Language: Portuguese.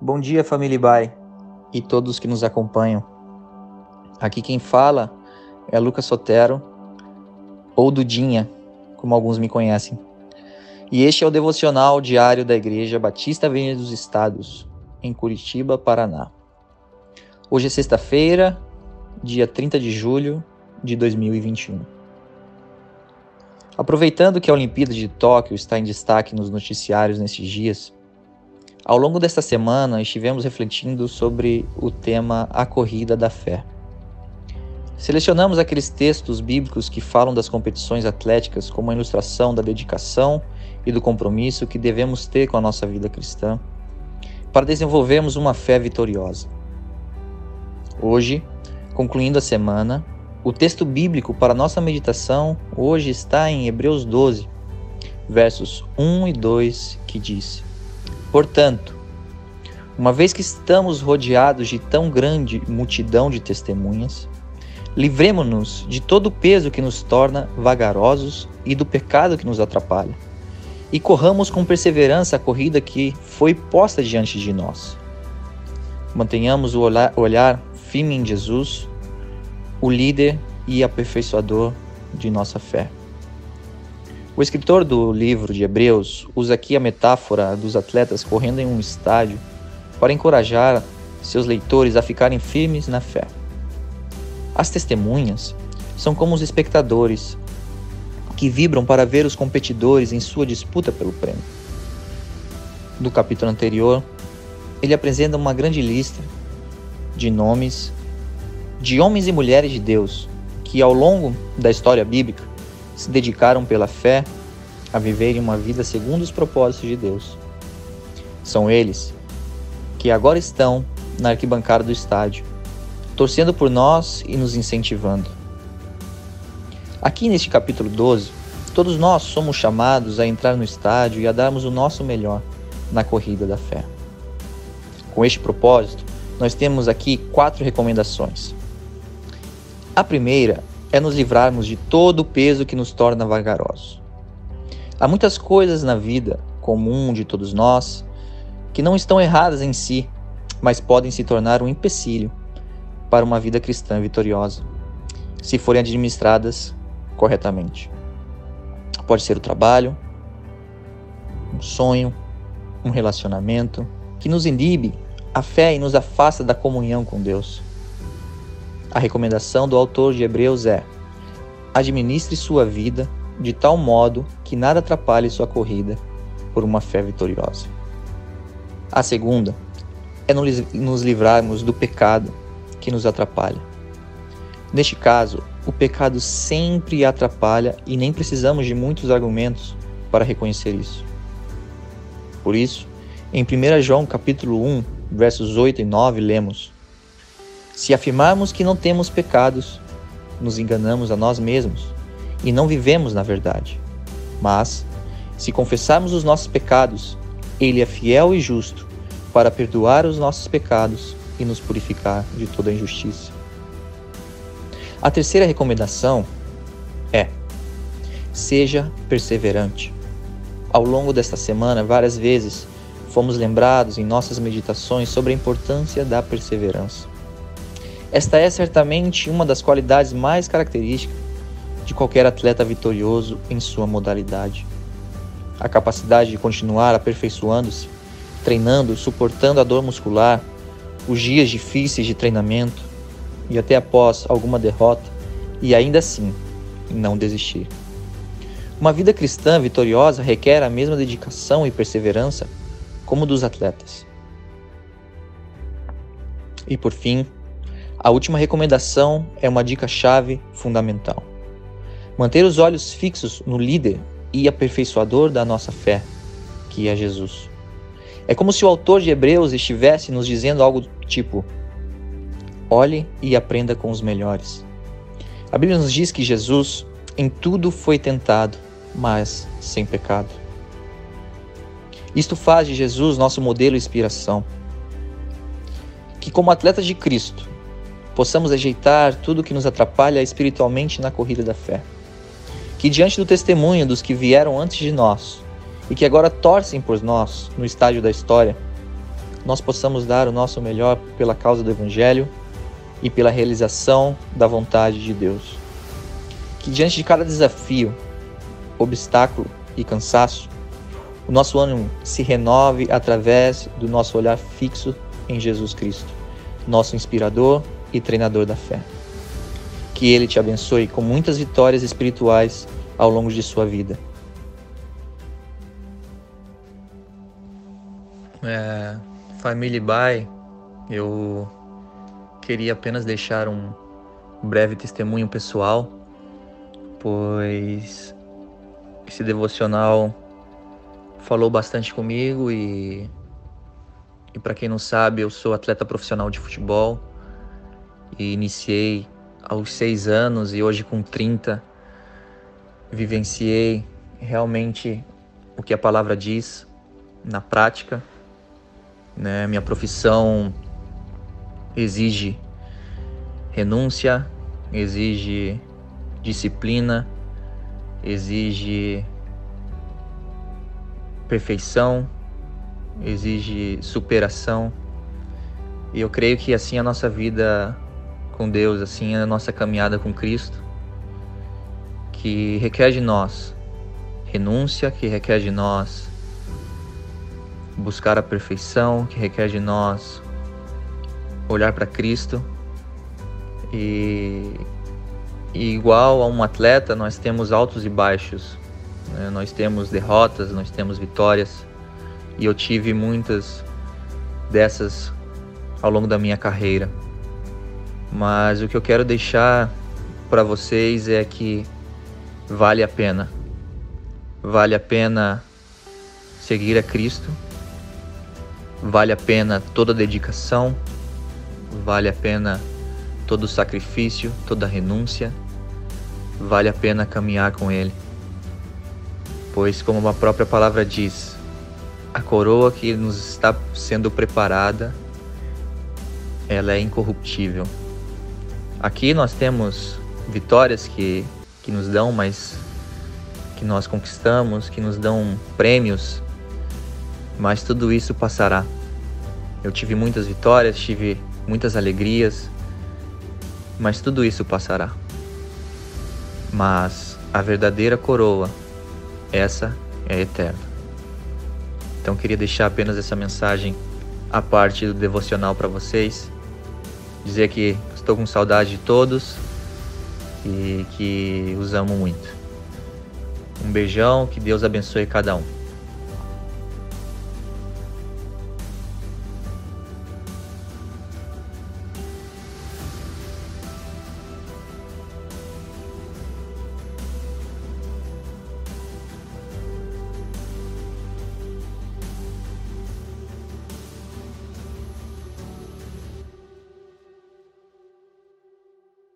Bom dia, família Bai e todos que nos acompanham. Aqui quem fala é Lucas Sotero, ou Dudinha, como alguns me conhecem. E este é o devocional diário da Igreja Batista Avenida dos Estados, em Curitiba, Paraná. Hoje é sexta-feira, dia 30 de julho de 2021. Aproveitando que a Olimpíada de Tóquio está em destaque nos noticiários nesses dias, ao longo desta semana, estivemos refletindo sobre o tema A Corrida da Fé. Selecionamos aqueles textos bíblicos que falam das competições atléticas como uma ilustração da dedicação e do compromisso que devemos ter com a nossa vida cristã, para desenvolvermos uma fé vitoriosa. Hoje, concluindo a semana, o texto bíblico para nossa meditação hoje está em Hebreus 12, versos 1 e 2, que diz: Portanto, uma vez que estamos rodeados de tão grande multidão de testemunhas, livremo-nos de todo o peso que nos torna vagarosos e do pecado que nos atrapalha, e corramos com perseverança a corrida que foi posta diante de nós. Mantenhamos o olhar firme em Jesus, o líder e aperfeiçoador de nossa fé. O escritor do livro de Hebreus usa aqui a metáfora dos atletas correndo em um estádio para encorajar seus leitores a ficarem firmes na fé. As testemunhas são como os espectadores que vibram para ver os competidores em sua disputa pelo prêmio. No capítulo anterior, ele apresenta uma grande lista de nomes de homens e mulheres de Deus que, ao longo da história bíblica, se dedicaram pela fé a viverem uma vida segundo os propósitos de Deus. São eles que agora estão na arquibancada do estádio, torcendo por nós e nos incentivando. Aqui neste capítulo 12, todos nós somos chamados a entrar no estádio e a darmos o nosso melhor na corrida da fé. Com este propósito, nós temos aqui quatro recomendações. A primeira é nos livrarmos de todo o peso que nos torna vagarosos. Há muitas coisas na vida comum de todos nós que não estão erradas em si, mas podem se tornar um empecilho para uma vida cristã vitoriosa, se forem administradas corretamente. Pode ser o trabalho, um sonho, um relacionamento que nos inibe a fé e nos afasta da comunhão com Deus. A recomendação do autor de Hebreus é: administre sua vida de tal modo que nada atrapalhe sua corrida por uma fé vitoriosa. A segunda é nos livrarmos do pecado que nos atrapalha. Neste caso, o pecado sempre atrapalha e nem precisamos de muitos argumentos para reconhecer isso. Por isso, em 1 João capítulo 1, versos 8 e 9, lemos: se afirmarmos que não temos pecados, nos enganamos a nós mesmos e não vivemos na verdade. Mas, se confessarmos os nossos pecados, Ele é fiel e justo para perdoar os nossos pecados e nos purificar de toda injustiça. A terceira recomendação é: seja perseverante. Ao longo desta semana, várias vezes fomos lembrados em nossas meditações sobre a importância da perseverança. Esta é certamente uma das qualidades mais características de qualquer atleta vitorioso em sua modalidade. A capacidade de continuar aperfeiçoando-se, treinando, suportando a dor muscular, os dias difíceis de treinamento e até após alguma derrota, e ainda assim não desistir. Uma vida cristã vitoriosa requer a mesma dedicação e perseverança como dos atletas. E por fim, a última recomendação é uma dica-chave fundamental. Manter os olhos fixos no líder e aperfeiçoador da nossa fé, que é Jesus. É como se o autor de Hebreus estivesse nos dizendo algo tipo: olhe e aprenda com os melhores. A Bíblia nos diz que Jesus em tudo foi tentado, mas sem pecado. Isto faz de Jesus nosso modelo e inspiração. Que, como atletas de Cristo, possamos ajeitar tudo que nos atrapalha espiritualmente na corrida da fé. Que diante do testemunho dos que vieram antes de nós e que agora torcem por nós no estádio da história, nós possamos dar o nosso melhor pela causa do Evangelho e pela realização da vontade de Deus. Que diante de cada desafio, obstáculo e cansaço, o nosso ânimo se renove através do nosso olhar fixo em Jesus Cristo, nosso inspirador e treinador da fé. Que Ele te abençoe com muitas vitórias espirituais ao longo de sua vida. É, família Bai, eu queria apenas deixar um breve testemunho pessoal, pois esse devocional falou bastante comigo e, e para quem não sabe, eu sou atleta profissional de futebol e iniciei aos seis anos e hoje com 30 vivenciei realmente o que a palavra diz na prática. Né? Minha profissão exige renúncia, exige disciplina, exige perfeição, exige superação. E eu creio que assim a nossa vida com Deus, assim a nossa caminhada com Cristo, que requer de nós renúncia, que requer de nós buscar a perfeição, que requer de nós olhar para Cristo e, e, igual a um atleta nós temos altos e baixos, né? nós temos derrotas, nós temos vitórias e eu tive muitas dessas ao longo da minha carreira. Mas o que eu quero deixar para vocês é que vale a pena. Vale a pena seguir a Cristo. Vale a pena toda a dedicação. Vale a pena todo o sacrifício, toda a renúncia. Vale a pena caminhar com Ele. Pois, como a própria palavra diz, a coroa que nos está sendo preparada, ela é incorruptível. Aqui nós temos vitórias que, que nos dão, mas que nós conquistamos, que nos dão prêmios, mas tudo isso passará. Eu tive muitas vitórias, tive muitas alegrias, mas tudo isso passará. Mas a verdadeira coroa, essa é eterna. Então queria deixar apenas essa mensagem a parte do devocional para vocês, dizer que Estou com saudade de todos e que os amo muito. Um beijão, que Deus abençoe cada um.